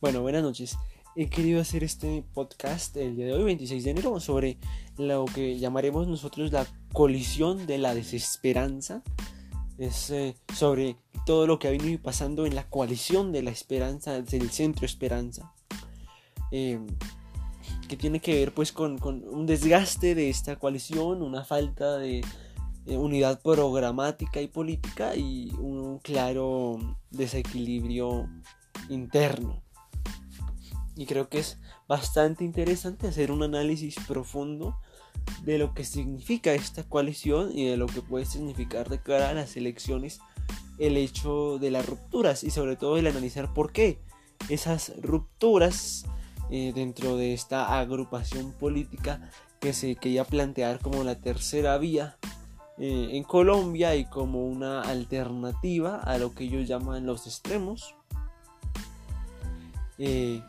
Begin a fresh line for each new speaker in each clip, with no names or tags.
Bueno, buenas noches. He querido hacer este podcast el día de hoy, 26 de enero, sobre lo que llamaremos nosotros la colisión de la desesperanza. Es eh, sobre todo lo que ha venido pasando en la coalición de la esperanza, del centro esperanza. Eh, que tiene que ver pues con, con, un desgaste de esta coalición, una falta de unidad programática y política y un claro desequilibrio interno. Y creo que es bastante interesante hacer un análisis profundo de lo que significa esta coalición y de lo que puede significar de cara a las elecciones el hecho de las rupturas y sobre todo el analizar por qué esas rupturas eh, dentro de esta agrupación política que se quería plantear como la tercera vía eh, en Colombia y como una alternativa a lo que ellos llaman los extremos. Eh,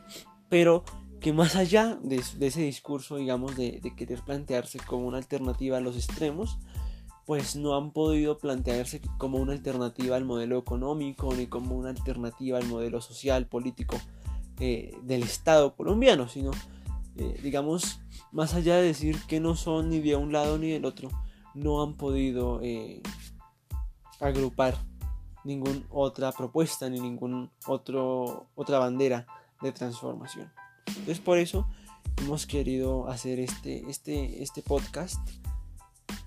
pero que más allá de, ese discurso, digamos, de, querer plantearse como una alternativa a los extremos, pues no han podido plantearse como una alternativa al modelo económico ni como una alternativa al modelo social, político eh, del Estado colombiano, sino, digamos, más allá de decir que no son ni de un lado ni del otro, no han podido eh, agrupar ninguna otra propuesta ni ninguna otra bandera de transformación. Entonces por eso hemos querido hacer este, este, este podcast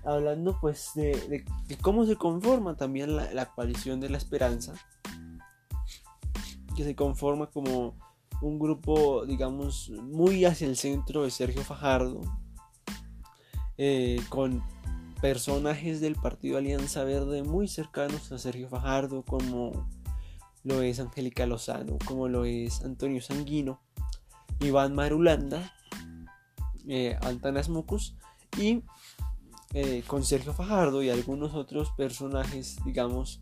hablando pues de, cómo se conforma también la, la, coalición de la esperanza, que se conforma como un grupo digamos muy hacia el centro de Sergio Fajardo, eh, con personajes del partido Alianza Verde muy cercanos a Sergio Fajardo, como lo es Angélica Lozano, como lo es Antonio Sanguino, Iván Marulanda, eh, Antanas Mocus y eh, con Sergio Fajardo y algunos otros personajes, digamos,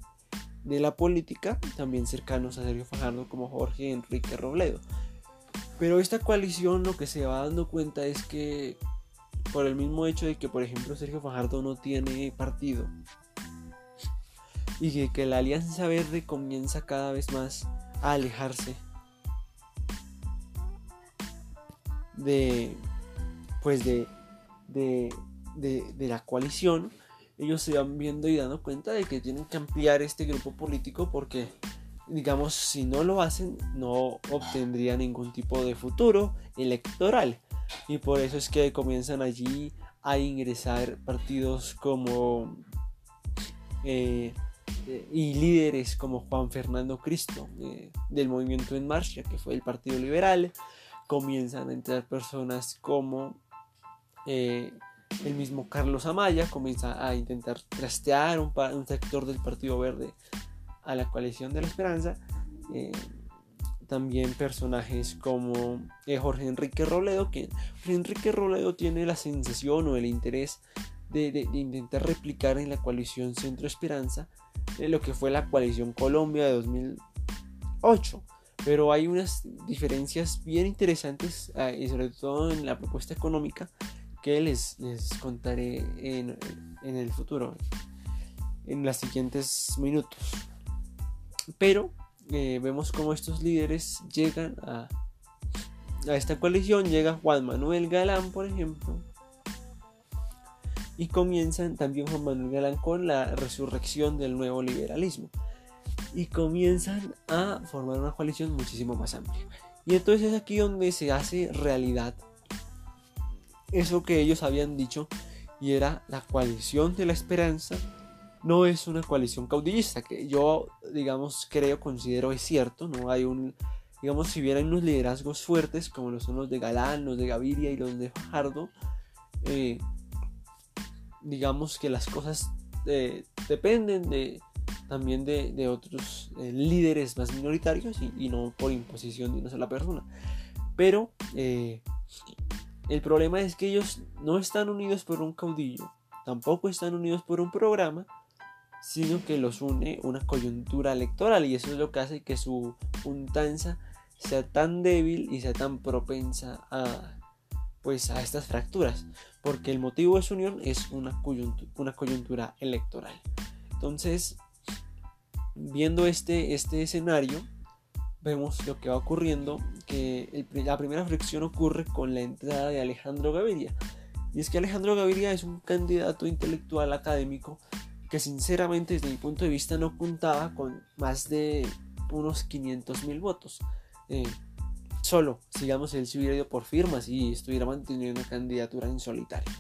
de la política, también cercanos a Sergio Fajardo, como Jorge Enrique Robledo. Pero esta coalición lo que se va dando cuenta es que por el mismo hecho de que, por ejemplo, Sergio Fajardo no tiene partido y que, la Alianza Verde comienza cada vez más a alejarse de pues de, de, de, la coalición ellos se van viendo y dando cuenta de que tienen que ampliar este grupo político porque digamos si no lo hacen no obtendría ningún tipo de futuro electoral. Y por eso es que comienzan allí a ingresar partidos como eh, eh, y líderes como Juan Fernando Cristo eh, del movimiento en marcha que fue el partido liberal. Comienzan a entrar personas como el mismo Carlos Amaya comienza a intentar trastear un, sector del partido verde a la coalición de la esperanza. También personajes como eh, Jorge Enrique Robledo, que Jorge Enrique Robledo tiene la sensación o el interés de, intentar replicar en la coalición Centro Esperanza eh, lo que fue la coalición Colombia de 2008. Pero hay unas diferencias bien interesantes ah, y sobre todo en la propuesta económica que les, les contaré en, en el futuro, en los siguientes minutos. Pero eh, vemos cómo estos líderes llegan a, a esta coalición. Llega Juan Manuel Galán, por ejemplo. Y comienzan también Juan Manuel Galán con la resurrección del nuevo liberalismo. Y comienzan a formar una coalición muchísimo más amplia. Y entonces es aquí donde se hace realidad eso que ellos habían dicho y era la coalición de la esperanza no es una coalición caudillista, que yo, digamos, creo, considero es cierto, no hay un, digamos, si hay unos liderazgos fuertes, como los son los de Galán, los de Gaviria y los de Fajardo, eh, digamos que las cosas eh, dependen de, también de, otros eh, líderes más minoritarios y, no por imposición de una sola persona. Pero el problema es que ellos no están unidos por un caudillo, tampoco están unidos por un programa, sino que los une una coyuntura electoral y eso es lo que hace que su puntanza sea tan débil y sea tan propensa a pues a estas fracturas porque el motivo de su unión es una coyuntura, electoral entonces viendo este, este escenario vemos lo que va ocurriendo, que la primera fricción ocurre con la entrada de Alejandro Gaviria. Y es que Alejandro Gaviria es un candidato intelectual académico que sinceramente desde mi punto de vista no contaba con más de unos 500 mil votos. Eh, solo, sigamos, él se hubiera ido por firmas y estuviera manteniendo una candidatura en solitario.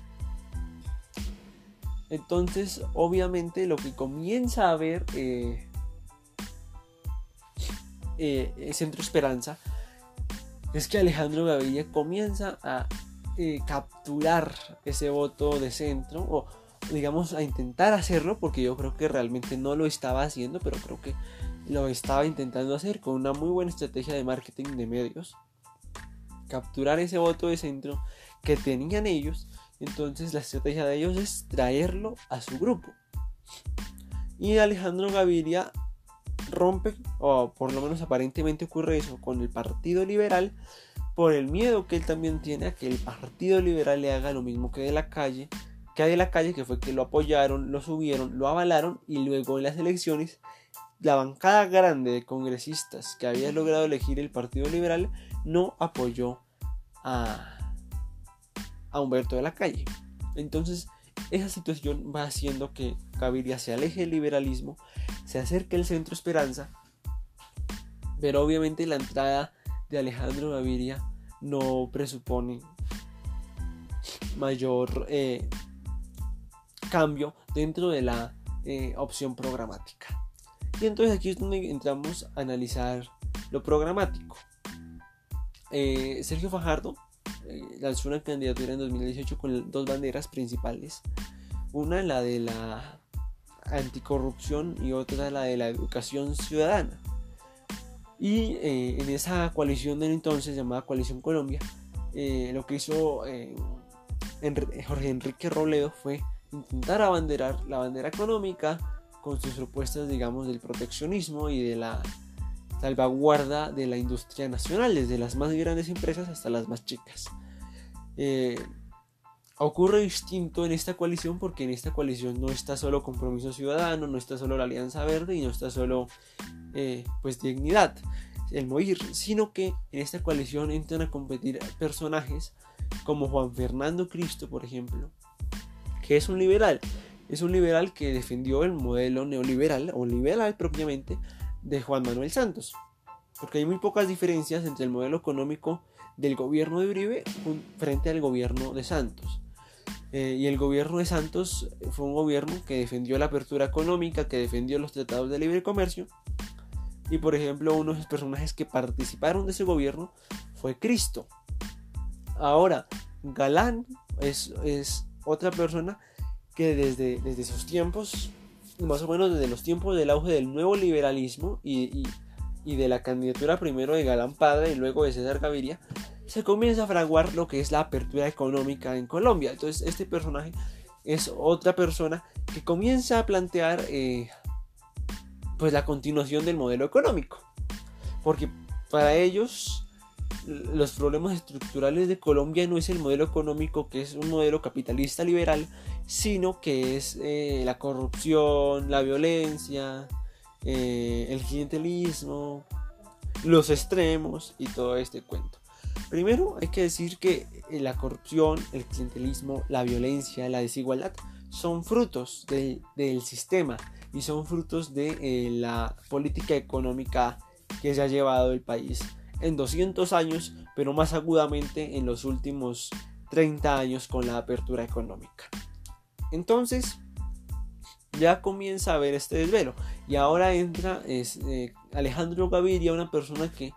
Entonces, obviamente, lo que comienza a ver eh, eh, Centro Esperanza es que Alejandro Gaviria comienza a capturar ese voto de centro o digamos, a intentar hacerlo, porque yo creo que realmente no lo estaba haciendo, pero creo que lo estaba intentando hacer con una muy buena estrategia de marketing de medios. Capturar ese voto de centro que tenían ellos, entonces la estrategia de ellos es traerlo a su grupo. Y Alejandro Gaviria rompe, o por lo menos aparentemente ocurre eso, con el Partido Liberal, por el miedo que él también tiene a que el Partido Liberal le haga lo mismo que de la calle que de la calle, que fue que lo apoyaron, lo subieron, lo avalaron y luego en las elecciones la bancada grande de congresistas que había logrado elegir el Partido Liberal no apoyó a, Humberto de la Calle. Entonces, esa situación va haciendo que Gaviria se aleje del liberalismo, se acerque al centro Esperanza, pero obviamente la entrada de Alejandro Gaviria no presupone mayor eh, cambio dentro de la eh, opción programática. Y entonces aquí es donde entramos a analizar lo programático. Eh, Sergio Fajardo eh, lanzó una candidatura en 2018 con dos banderas principales. Una la de la anticorrupción y otra la de la educación ciudadana. Y en esa coalición de entonces llamada Coalición Colombia, lo que hizo Jorge Enrique Robledo fue intentar abanderar la bandera económica con sus propuestas, digamos, del proteccionismo y de la salvaguarda de la industria nacional, desde las más grandes empresas hasta las más chicas. Eh, ocurre distinto en esta coalición porque en esta coalición no está solo Compromiso Ciudadano, no está solo la Alianza Verde y no está solo eh, pues Dignidad, el MOIR, sino que en esta coalición entran a competir personajes como Juan Fernando Cristo, por ejemplo, que es un liberal? Es un liberal que defendió el modelo neoliberal o liberal propiamente de Juan Manuel Santos. Porque hay muy pocas diferencias entre el modelo económico del gobierno de Uribe frente al gobierno de Santos. Eh, y el gobierno de Santos fue un gobierno que defendió la apertura económica, que defendió los tratados de libre comercio. Y por ejemplo, uno de los personajes que participaron de ese gobierno fue Cristo. Ahora, Galán es, es otra persona que desde, desde esos tiempos, más o menos desde los tiempos del auge del nuevo liberalismo y, de la candidatura primero de Galán Padre y luego de César Gaviria, se comienza a fraguar lo que es la apertura económica en Colombia. Entonces este personaje es otra persona que comienza a plantear eh, pues la continuación del modelo económico. Porque para ellos los problemas estructurales de Colombia no es el modelo económico que es un modelo capitalista liberal, sino que es eh, la corrupción, la violencia, eh, el clientelismo, los extremos y todo este cuento. Primero hay que decir que eh, la corrupción, el clientelismo, la violencia, la desigualdad son frutos del sistema y son frutos de la política económica que se ha llevado el país en 200 años, pero más agudamente en los últimos 30 años con la apertura económica. Entonces, ya comienza a ver este desvelo. Y ahora entra es, eh, Alejandro Gaviria, una persona que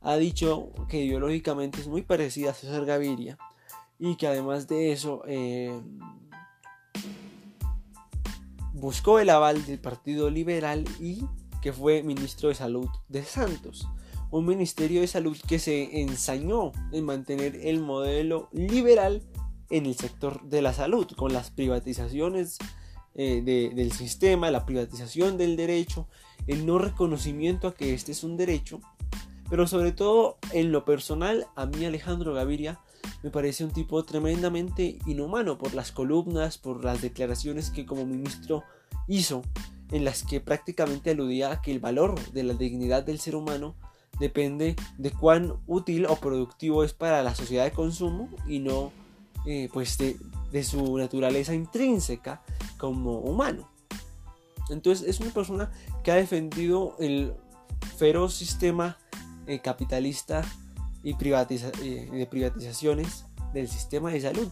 ha dicho que ideológicamente es muy parecida a César Gaviria y que además de eso eh, buscó el aval del Partido Liberal y que fue ministro de Salud de Santos un Ministerio de Salud que se ensañó en mantener el modelo liberal en el sector de la salud, con las privatizaciones eh, del sistema, la privatización del derecho, el no reconocimiento a que este es un derecho, pero sobre todo en lo personal, a mí Alejandro Gaviria me parece un tipo tremendamente inhumano por las columnas, por las declaraciones que como ministro hizo, en las que prácticamente aludía a que el valor de la dignidad del ser humano depende de cuán útil o productivo es para la sociedad de consumo y no eh, pues de, su naturaleza intrínseca como humano. Entonces es una persona que ha defendido el feroz sistema eh, capitalista y eh, de privatizaciones del sistema de salud.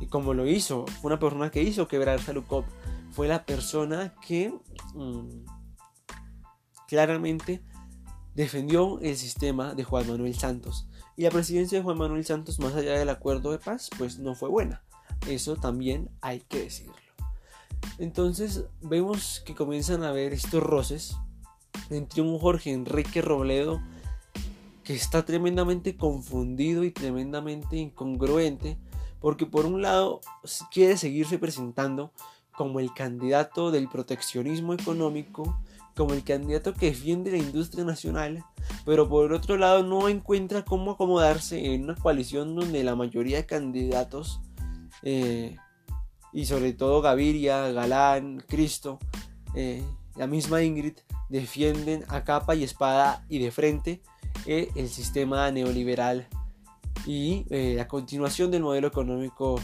Y como lo hizo, una persona que hizo quebrar Salukov, fue la persona que mm, claramente defendió el sistema de Juan Manuel Santos. Y la presidencia de Juan Manuel Santos, más allá del acuerdo de paz, pues no fue buena. Eso también hay que decirlo. Entonces vemos que comienzan a haber estos roces entre un Jorge Enrique Robledo que está tremendamente confundido y tremendamente incongruente, porque por un lado quiere seguirse presentando como el candidato del proteccionismo económico, como el candidato que defiende la industria nacional, pero por otro lado no encuentra cómo acomodarse en una coalición donde la mayoría de candidatos, eh, y sobre todo Gaviria, Galán, Cristo, eh, la misma Ingrid, defienden a capa y espada y de frente eh, el sistema neoliberal y la continuación del modelo económico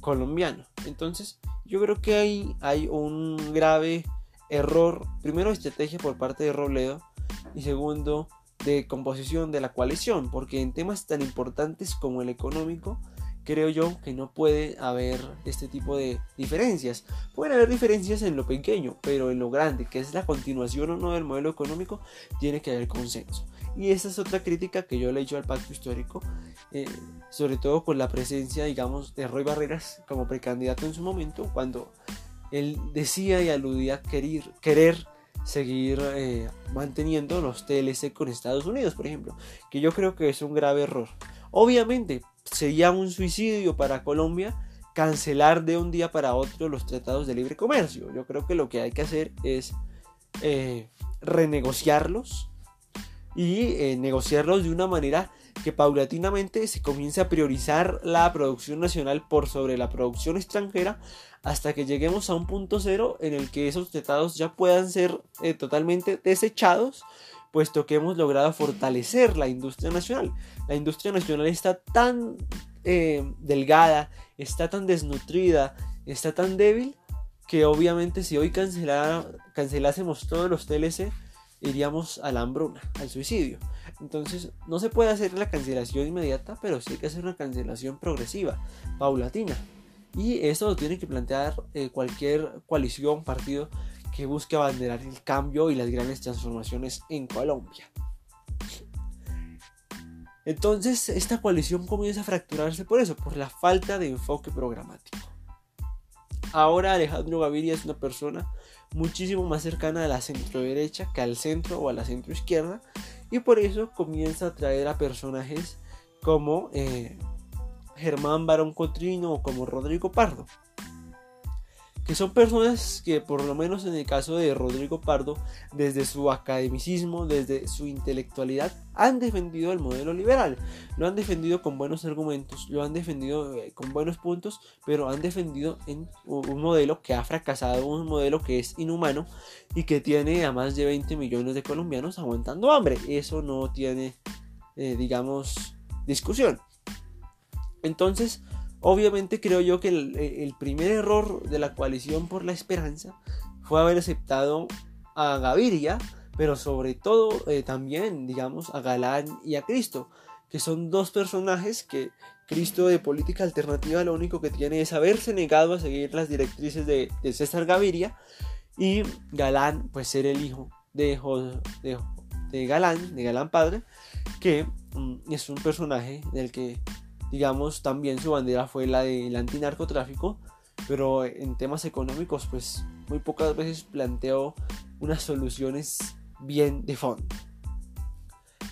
colombiano. Entonces, yo creo que hay, hay un grave error, primero estrategia por parte de Robledo y segundo de composición de la coalición, porque en temas tan importantes como el económico, creo yo que no puede haber este tipo de diferencias. Pueden haber diferencias en lo pequeño, pero en lo grande, que es la continuación o no del modelo económico, tiene que haber consenso. Y esa es otra crítica que yo le he hecho al pacto histórico, eh, sobre todo con la presencia, digamos, de Roy Barreras como precandidato en su momento, cuando él decía y aludía querer, querer seguir eh, manteniendo los TLC con Estados Unidos, por ejemplo, que yo creo que es un grave error. Obviamente sería un suicidio para Colombia cancelar de un día para otro los tratados de libre comercio. Yo creo que lo que hay que hacer es eh, renegociarlos y eh, negociarlos de una manera que paulatinamente se comience a priorizar la producción nacional por sobre la producción extranjera hasta que lleguemos a un punto cero en el que esos tratados ya puedan ser eh, totalmente desechados, puesto que hemos logrado fortalecer la industria nacional. La industria nacional está tan eh, delgada, está tan desnutrida, está tan débil, que obviamente si hoy cancelásemos todos los TLC, iríamos a la hambruna, al suicidio. Entonces, no se puede hacer la cancelación inmediata, pero sí hay que hacer una cancelación progresiva, paulatina. Y eso lo tiene que plantear eh, cualquier coalición, partido que busque abanderar el cambio y las grandes transformaciones en Colombia. Entonces, esta coalición comienza a fracturarse por eso, por la falta de enfoque programático. Ahora Alejandro Gaviria es una persona muchísimo más cercana a la centro derecha que al centro o a la centro izquierda y por eso comienza a traer a personajes como eh, Germán Barón Cotrino o como Rodrigo Pardo. Que son personas que por lo menos en el caso de Rodrigo Pardo, desde su academicismo, desde su intelectualidad, han defendido el modelo liberal. Lo han defendido con buenos argumentos, lo han defendido eh, con buenos puntos, pero han defendido en un modelo que ha fracasado, un modelo que es inhumano y que tiene a más de 20 millones de colombianos aguantando hambre. Eso no tiene, eh, digamos, discusión. Entonces, obviamente creo yo que el, primer error de la coalición por la esperanza fue haber aceptado a Gaviria, pero sobre todo eh, también, digamos, a Galán y a Cristo, que son dos personajes que Cristo de política alternativa lo único que tiene es haberse negado a seguir las directrices de, César Gaviria y Galán, pues ser el hijo de, de, Galán, de Galán padre, que mm, es un personaje del que digamos, también su bandera fue la del antinarcotráfico, pero en temas económicos, pues muy pocas veces planteó unas soluciones bien de fondo.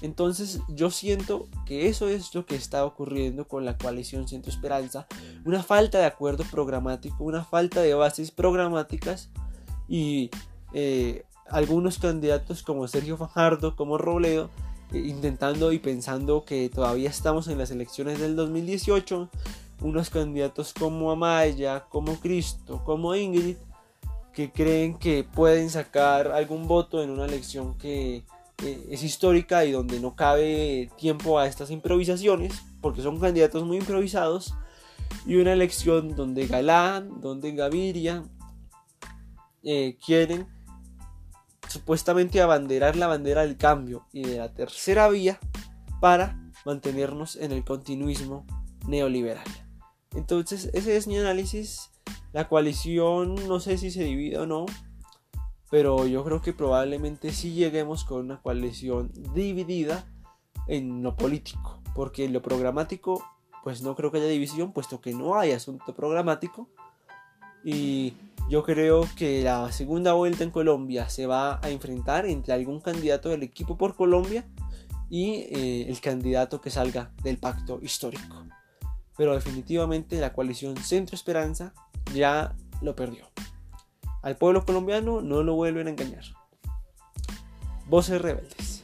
Entonces yo siento que eso es lo que está ocurriendo con la coalición Centro Esperanza, una falta de acuerdo programático, una falta de bases programáticas y eh, algunos candidatos como Sergio Fajardo, como Robledo, intentando y pensando que todavía estamos en las elecciones del 2018, unos candidatos como Amaya, como Cristo, como Ingrid, que creen que pueden sacar algún voto en una elección que es histórica y donde no cabe tiempo a estas improvisaciones, porque son candidatos muy improvisados, y una elección donde Galán, donde Gaviria eh, quieren supuestamente abanderar la bandera del cambio y de la tercera vía para mantenernos en el continuismo neoliberal. Entonces, ese es mi análisis. La coalición no sé si se divide o no, pero yo creo que probablemente sí lleguemos con una coalición dividida en lo político, porque en lo programático pues no creo que haya división, puesto que no hay asunto programático. Y yo creo que la segunda vuelta en Colombia se va a enfrentar entre algún candidato del equipo por Colombia y eh, el candidato que salga del pacto histórico. Pero definitivamente la coalición Centro Esperanza ya lo perdió. Al pueblo colombiano no lo vuelven a engañar. Voces rebeldes.